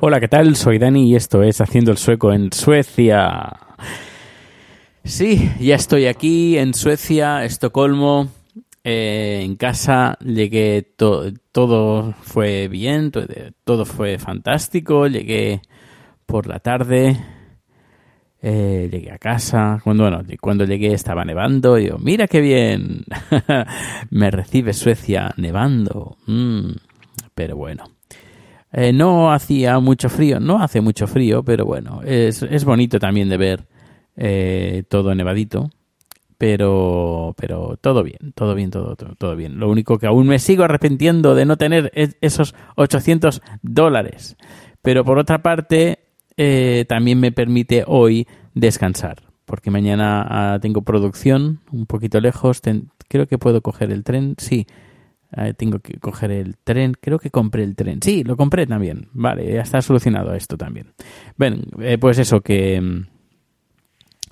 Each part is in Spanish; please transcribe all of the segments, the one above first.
Hola, ¿qué tal? Soy Dani y esto es Haciendo el Sueco en Suecia. Sí, ya estoy aquí en Suecia, Estocolmo. eh, en casa llegué, to- todo fue bien, to- todo fue fantástico. Llegué por la tarde, eh, llegué a casa. Cuando, bueno, cuando llegué estaba nevando. Y yo, mira qué bien, me recibe Suecia nevando. Mm, pero bueno. Eh, no hacía mucho frío, no hace mucho frío, pero bueno, es, es bonito también de ver eh, todo nevadito. Pero, pero todo bien, todo bien, todo, todo, todo bien. Lo único que aún me sigo arrepintiendo de no tener es- esos 800 dólares. Pero por otra parte, eh, también me permite hoy descansar. Porque mañana ah, tengo producción un poquito lejos. creo que puedo coger el tren. Sí, eh, tengo que coger el tren. Creo que compré el tren. Sí, lo compré también. Vale, ya está solucionado esto también. Ven, eh, pues eso, que mm,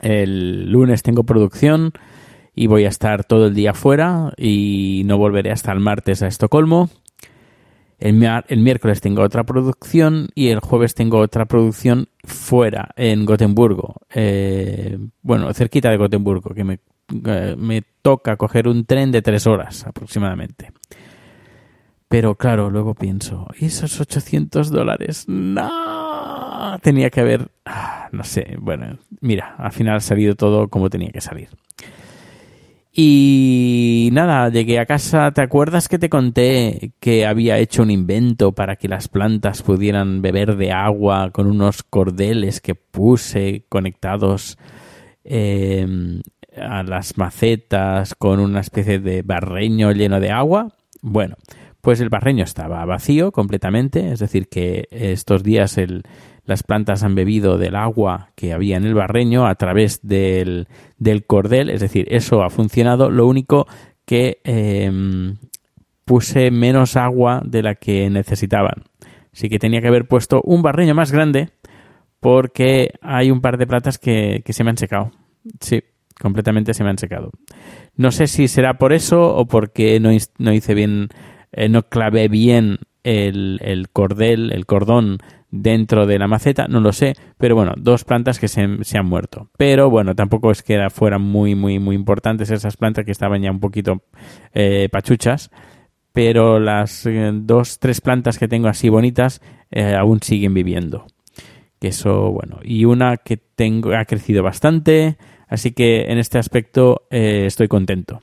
el lunes tengo producción y voy a estar todo el día fuera y no volveré hasta el martes a Estocolmo. El, miércoles tengo otra producción y el jueves tengo otra producción fuera, en Gotemburgo. Eh, bueno, cerquita de Gotemburgo, que me, eh, me toca coger un tren de tres horas aproximadamente. Pero claro, luego pienso, ¿y esos 800 dólares? No, tenía que haber, ah, no sé, bueno, mira, al final ha salido todo como tenía que salir. Y nada, llegué a casa, ¿te acuerdas que te conté que había hecho un invento para que las plantas pudieran beber de agua con unos cordeles que puse conectados eh, a las macetas con una especie de barreño lleno de agua? Bueno, pues el barreño estaba vacío completamente, es decir, que estos días el, las plantas han bebido del agua que había en el barreño a través del, del cordel, es decir, eso ha funcionado, lo único que eh, puse menos agua de la que necesitaban. Así que tenía que haber puesto un barreño más grande porque hay un par de plantas que, que se me han secado. Sí, completamente se me han secado. No sé si será por eso o porque no, no hice bien, eh, no clavé bien el, el cordel, el cordón dentro de la maceta, no lo sé, pero bueno, dos plantas que se, han muerto. Pero bueno, tampoco es que era- fueran muy, muy, muy importantes esas plantas que estaban ya un poquito eh, pachuchas, pero las eh, dos, tres plantas que tengo así bonitas eh, aún siguen viviendo. Que eso, bueno, y una que tengo ha crecido bastante, así que en este aspecto estoy contento.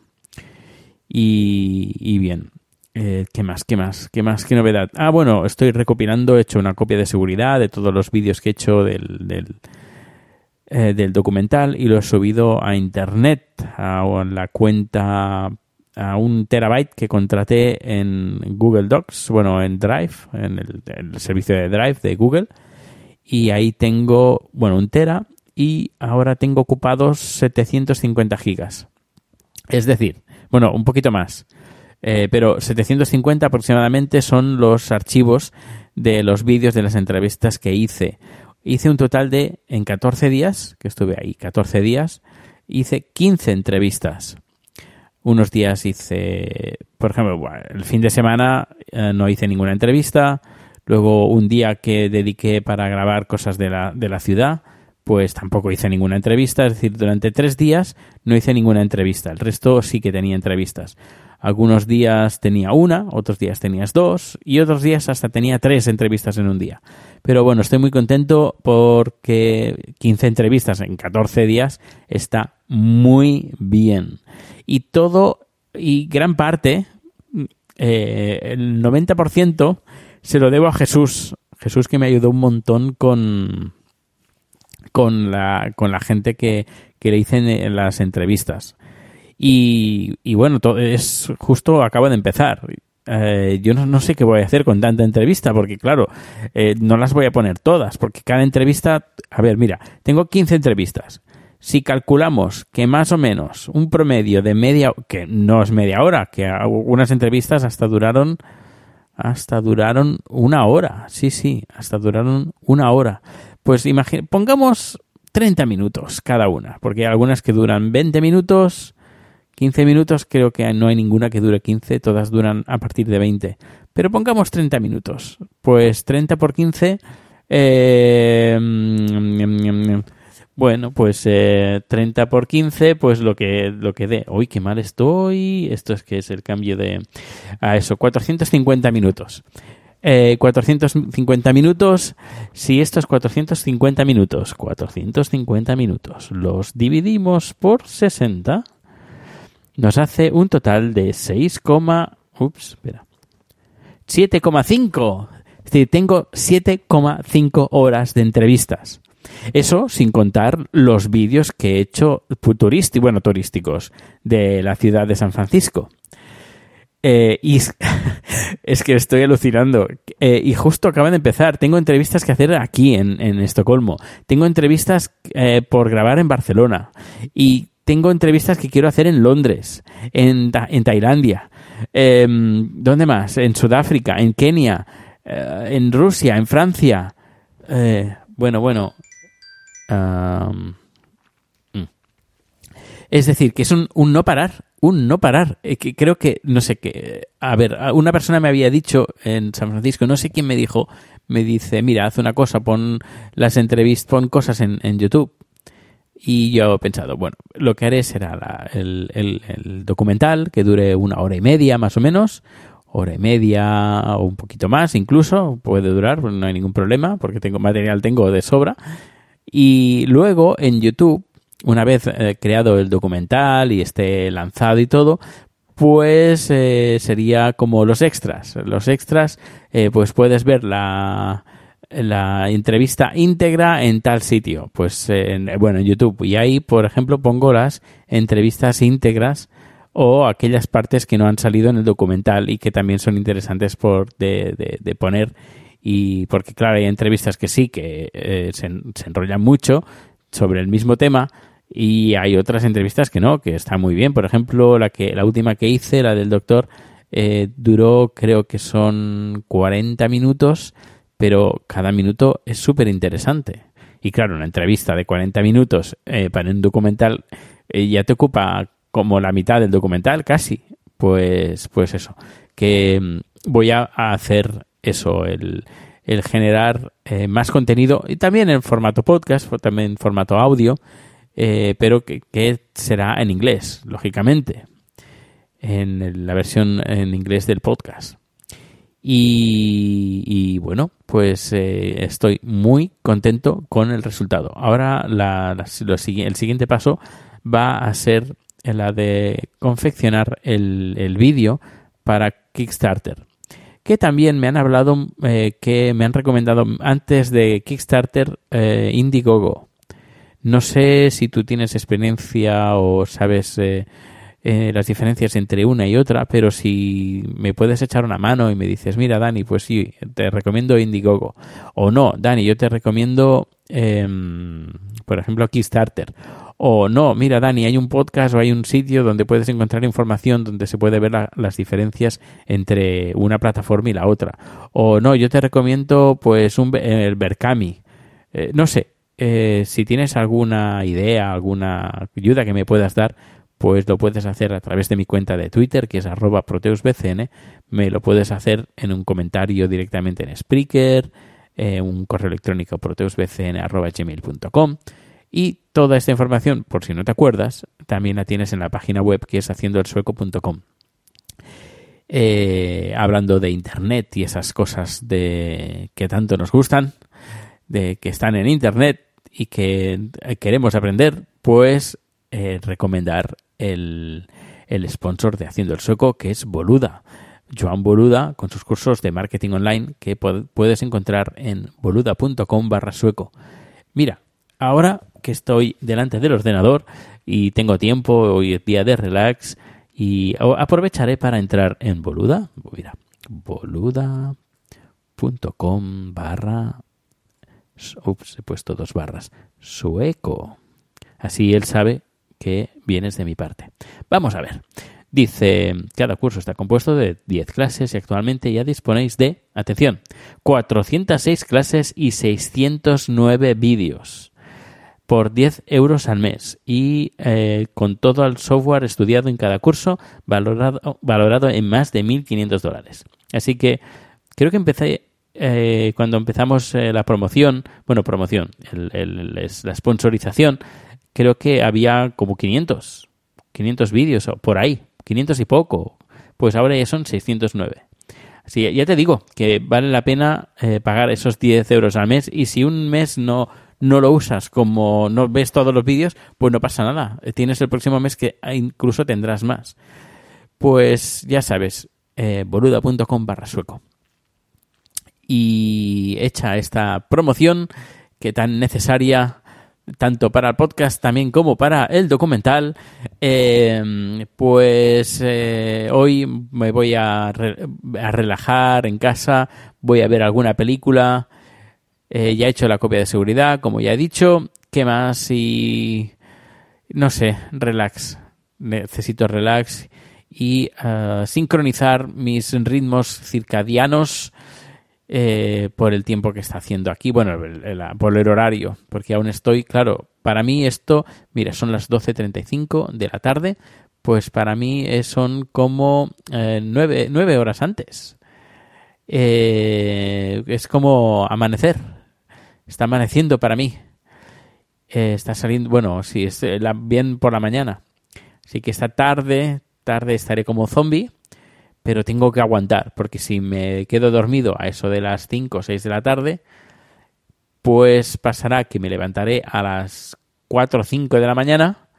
Y bien, eh, ¿qué más? ¿Qué más? ¿Qué más? ¿Qué novedad? Ah, bueno, estoy recopilando, he hecho una copia de seguridad de todos los vídeos que he hecho del, del, eh, documental y lo he subido a internet, a la cuenta, a un terabyte que contraté en Google Docs, bueno, en Drive, en el, el servicio de Drive de Google. y ahí tengo, bueno, un tera y ahora tengo ocupados 750 gigas. Es decir, bueno, un poquito más. Eh, pero 750 aproximadamente son los archivos de los vídeos de las entrevistas que hice. Hice un total de, en 14 días, que estuve ahí, 14 días, hice 15 entrevistas. Unos días hice, por ejemplo, el fin de semana eh, no hice ninguna entrevista. Luego un día que dediqué para grabar cosas de la, de la ciudad, pues tampoco hice ninguna entrevista. Es decir, durante tres días no hice ninguna entrevista. El resto sí que tenía entrevistas. Algunos días tenía una, otros días tenías dos y otros días hasta tenía tres entrevistas en un día. Pero bueno, estoy muy contento porque 15 entrevistas en 14 días está muy bien. Y todo, y gran parte, eh, el 90% se lo debo a Jesús. Jesús que me ayudó un montón con, con, la, con la gente que, que le hice las entrevistas. Y, y bueno, todo es justo acaba de empezar. Eh, yo no, sé qué voy a hacer con tanta entrevista, porque claro, eh, no las voy a poner todas, porque cada entrevista, a ver, mira, tengo 15 entrevistas. Si calculamos que más o menos un promedio de media, que no es media hora, que algunas entrevistas hasta duraron, hasta duraron una hora, sí, sí, hasta duraron una hora. Pues imagina, pongamos 30 minutos cada una, porque hay algunas que duran 20 minutos, 15 minutos creo que no hay ninguna que dure 15, todas duran a partir de 20. Pero pongamos 30 minutos. Pues 30 por 15... Eh, bueno, pues 30 eh, por 15, pues lo que, lo que dé. Uy, qué mal estoy. Esto es que es el cambio de... A eso, 450 minutos. 450 eh, minutos, si estos 450 minutos, 450 minutos, los dividimos por 60, nos hace un total de 6, ups, espera, 7,5. Es decir, tengo 7,5 horas de entrevistas. Eso sin contar los vídeos que he hecho turísticos, bueno, turísticos de la ciudad de San Francisco. Eh, es que estoy alucinando. Eh, y justo acaban de empezar. Tengo entrevistas que hacer aquí en, Estocolmo. Tengo entrevistas eh, por grabar en Barcelona. Y tengo entrevistas que quiero hacer en Londres, en, en Tailandia. Em, ¿Dónde más? En Sudáfrica, en Kenia, eh, en Rusia, en Francia. Eh, bueno, bueno. Mm. Es decir, que es un, no parar, un no parar. Eh, que creo que, no sé qué. A ver, una persona me había dicho en San Francisco, no sé quién me dijo, me dice, mira, haz una cosa, pon las entrevistas, pon cosas en, en YouTube y yo he pensado, bueno, lo que haré será el, el, documental que dure una hora y media más o menos, hora y media o un poquito más incluso, puede durar, no hay ningún problema porque tengo material tengo de sobra. Y luego en YouTube, una vez eh, creado el documental y esté lanzado y todo, pues eh, sería como los extras. Los extras, eh, pues puedes ver la, la entrevista íntegra en tal sitio, pues en, bueno, en YouTube. Y ahí, por ejemplo, pongo las entrevistas íntegras o aquellas partes que no han salido en el documental y que también son interesantes por de, de, poner. Y porque claro hay entrevistas que sí que eh, se, enrollan mucho sobre el mismo tema y hay otras entrevistas que no que está muy bien. Por ejemplo la que la última que hice la del doctor eh, duró creo que son 40 minutos pero cada minuto es súper interesante. Y claro, una entrevista de 40 minutos eh, para un documental eh, ya te ocupa como la mitad del documental, casi. Pues, pues eso, que mm, voy a hacer eso, el, el generar eh, más contenido y también en formato podcast, también en formato audio, pero que, que, será en inglés, lógicamente, en la versión en inglés del podcast. Y, bueno, pues eh, estoy muy contento con el resultado. Ahora el siguiente paso va a ser la de confeccionar el, el vídeo para Kickstarter. Que también me han hablado, eh, que me han recomendado antes de Kickstarter eh, Indiegogo. No sé si tú tienes experiencia o sabes las diferencias entre una y otra, pero si me puedes echar una mano y me dices, mira Dani, pues sí, te recomiendo Indiegogo. O no, Dani, yo te recomiendo, em, por ejemplo, Kickstarter. O no, mira Dani, hay un podcast o hay un sitio donde puedes encontrar información donde se puede ver las diferencias entre una plataforma y la otra. O no, yo te recomiendo pues un, el Berkami. Eh, no sé, eh, si tienes alguna idea, alguna ayuda que me puedas dar, pues lo puedes hacer a través de mi cuenta de Twitter, que es arroba proteusbcn. Me lo puedes hacer en un comentario directamente en Spreaker, eh, un correo electrónico proteusbcn.gmail.com y toda esta información, por si no te acuerdas, también la tienes en la página web que es haciendoelsueco.com. Eh, hablando de Internet y esas cosas de que tanto nos gustan, de que están en Internet y que queremos aprender, pues eh, recomendar el, el sponsor de Haciendo el Sueco, que es Boluda. Joan Boluda, con sus cursos de marketing online que puedes encontrar en boluda.com barra sueco. Mira, ahora que estoy delante del ordenador y tengo tiempo, hoy es día de relax y aprovecharé para entrar en Boluda. Mira, boluda.com barra... Ups, he puesto dos barras. Sueco. Así él sabe que vienes de mi parte. Vamos a ver. Dice, cada curso está compuesto de 10 clases y actualmente ya disponéis de, atención, 406 clases y 609 vídeos por 10 euros al mes y eh, con todo el software estudiado en cada curso valorado, valorado en más de 1.500 dólares. Así que creo que empecé eh, cuando empezamos eh, la promoción, bueno, promoción, el, la sponsorización, creo que había como 500, 500 vídeos por ahí, 500 y poco. Pues ahora ya son 609. Así ya te digo que vale la pena pagar esos 10 euros al mes y si un mes no no lo usas como no ves todos los vídeos, pues no pasa nada. Tienes el próximo mes que incluso tendrás más. Pues ya sabes, eh, boluda.com barra sueco. Y hecha esta promoción que tan necesaria tanto para el podcast también como para el documental, eh, pues eh, hoy me voy a, a, relajar en casa, voy a ver alguna película, eh, ya he hecho la copia de seguridad, como ya he dicho. ¿Qué más? Y no sé, relax. Necesito relax y uh, sincronizar mis ritmos circadianos eh, por el tiempo que está haciendo aquí. Bueno, por el horario, porque aún estoy, claro, para mí esto, mira, son las 12.35 de la tarde, pues para mí son como eh, nueve, nueve horas antes. Eh, es como amanecer. Está amaneciendo para mí. Eh, está saliendo, bueno, sí, es eh, bien por la mañana. Así que esta tarde, tarde estaré como zombie, pero tengo que aguantar, porque si me quedo dormido a eso de las 5 o 6 de la tarde, pues pasará que me levantaré a las 4 o 5 de la mañana.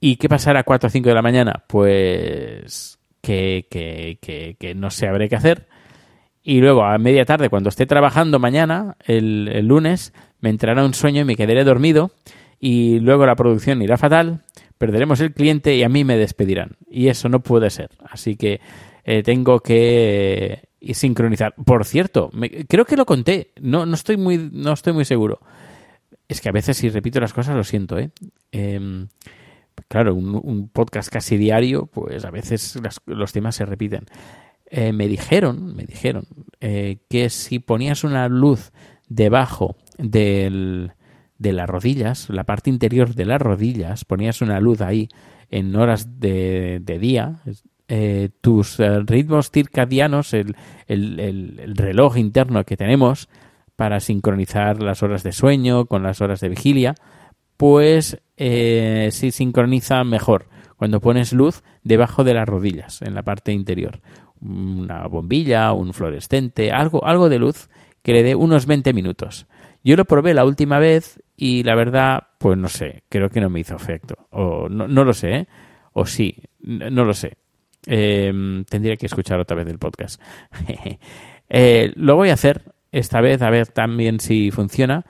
¿Y qué pasará a 4 o 5 de la mañana? Pues que, que, que, que no sé, habré que hacer y luego a media tarde, cuando esté trabajando mañana, el, lunes, me entrará un sueño y me quedaré dormido y luego la producción irá fatal, perderemos el cliente y a mí me despedirán. Y eso no puede ser. Así que eh, tengo que eh, sincronizar. Por cierto, creo que lo conté, no, no, estoy muy, no estoy muy seguro. Es que a veces si repito las cosas lo siento, ¿eh? Em, claro, un, podcast casi diario, pues a veces los temas se repiten. Eh, me dijeron, me dijeron que si ponías una luz debajo del, de las rodillas, la parte interior de las rodillas, ponías una luz ahí en horas de, día, eh, tus ritmos circadianos, el, el, reloj interno que tenemos para sincronizar las horas de sueño con las horas de vigilia, pues eh, se sincroniza mejor cuando pones luz debajo de las rodillas, en la parte interior una bombilla, un fluorescente, algo, algo de luz que le dé unos 20 minutos. Yo lo probé la última vez y la verdad, pues no sé, creo que no me hizo efecto. O no, no lo sé, ¿eh? o sí, no, lo sé. Em, tendría que escuchar otra vez el podcast. eh, lo voy a hacer esta vez, a ver también si funciona.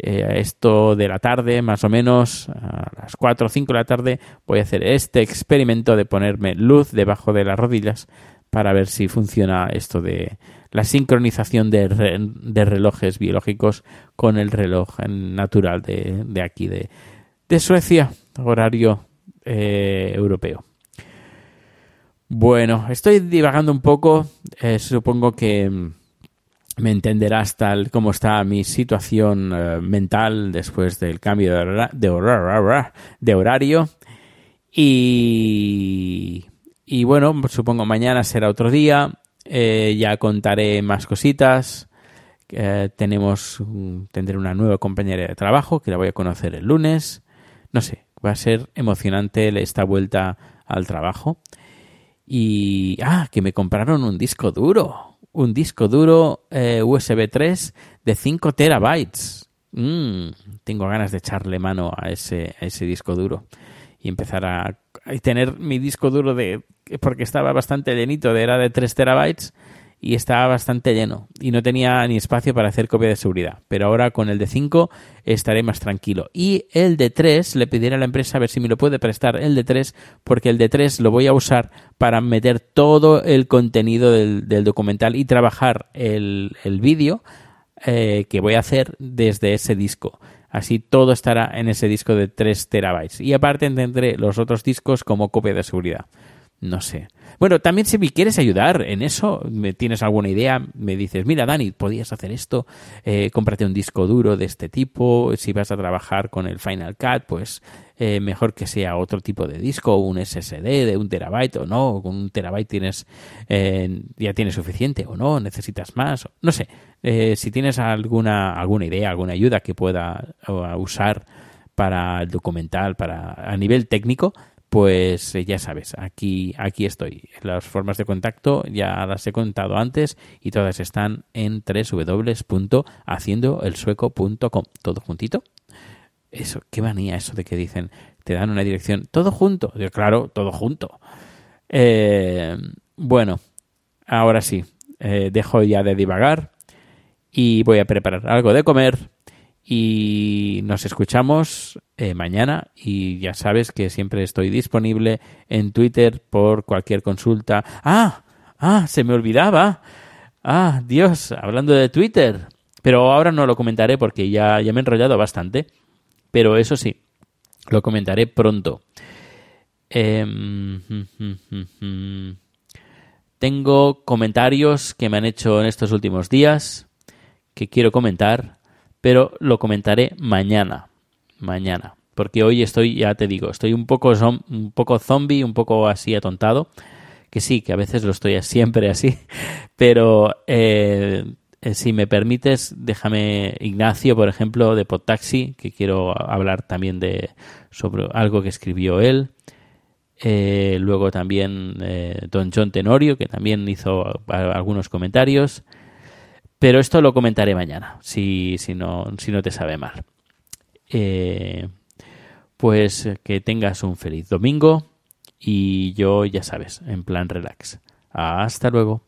eh, esto de la tarde, más o menos, a las 4 o 5 de la tarde, voy a hacer este experimento de ponerme luz debajo de las rodillas para ver si funciona esto de la sincronización de, relojes biológicos con el reloj natural de, aquí, de, Suecia, horario eh, europeo. Bueno, estoy divagando un poco, eh, supongo que me entenderás tal como está mi situación eh, mental después del cambio de, de, horario. Y, y, bueno, supongo mañana será otro día. Eh, ya contaré más cositas. Eh, tenemos, tendré una nueva compañera de trabajo que la voy a conocer el lunes. No sé, va a ser emocionante esta vuelta al trabajo. Y, ah, que me compraron un disco duro un disco duro eh, USB 3 de 5 terabytes. Mm, tengo ganas de echarle mano a ese, a ese disco duro y empezar a, tener mi disco duro de porque estaba bastante llenito, era de 3 terabytes y estaba bastante lleno y no tenía ni espacio para hacer copia de seguridad. Pero ahora con el de 5 estaré más tranquilo. Y el de 3 le pediré a la empresa a ver si me lo puede prestar el de 3 porque el de 3 lo voy a usar para meter todo el contenido del, documental y trabajar el, el vídeo eh, que voy a hacer desde ese disco. Así todo estará en ese disco de 3 terabytes. Y aparte tendré los otros discos como copia de seguridad. No sé. Bueno, también si me quieres ayudar en eso, me tienes alguna idea, me dices, mira Dani, podías hacer esto, eh, cómprate un disco duro de este tipo, si vas a trabajar con el Final Cut, pues eh, mejor que sea otro tipo de disco, un SSD de un terabyte o no, con un terabyte tienes eh, ya tienes suficiente o no, necesitas más, no sé, eh, si tienes alguna alguna idea, alguna ayuda que pueda usar para el documental, para a nivel técnico, pues eh, ya sabes, aquí, aquí estoy. Las formas de contacto ya las he contado antes y todas están en www.haciendoelsueco.com. Todo juntito. Eso, qué manía eso de que dicen, te dan una dirección, todo junto. claro, todo junto. Eh, bueno, ahora sí, eh, dejo ya de divagar y voy a preparar algo de comer y nos escuchamos eh, mañana y ya sabes que siempre estoy disponible en Twitter por cualquier consulta. Ah, ah, se me olvidaba. Ah, Dios, hablando de Twitter. Pero ahora no lo comentaré porque ya, ya me he enrollado bastante. Pero eso sí, lo comentaré pronto. Em, tengo comentarios que me han hecho en estos últimos días que quiero comentar pero lo comentaré mañana. Mañana. Porque hoy estoy, ya te digo, estoy un poco, un poco zombie, un poco así atontado. Que sí, que a veces lo estoy siempre así. Pero eh, eh, si me permites, déjame Ignacio, por ejemplo, de Podtaxi, que quiero hablar también de sobre algo que escribió él. Eh, luego también Don John Tenorio, que también hizo algunos comentarios. Pero esto lo comentaré mañana, si, si, no, si no te sabe mal. Eh, pues que tengas un feliz domingo y yo ya sabes, en plan relax. Hasta luego.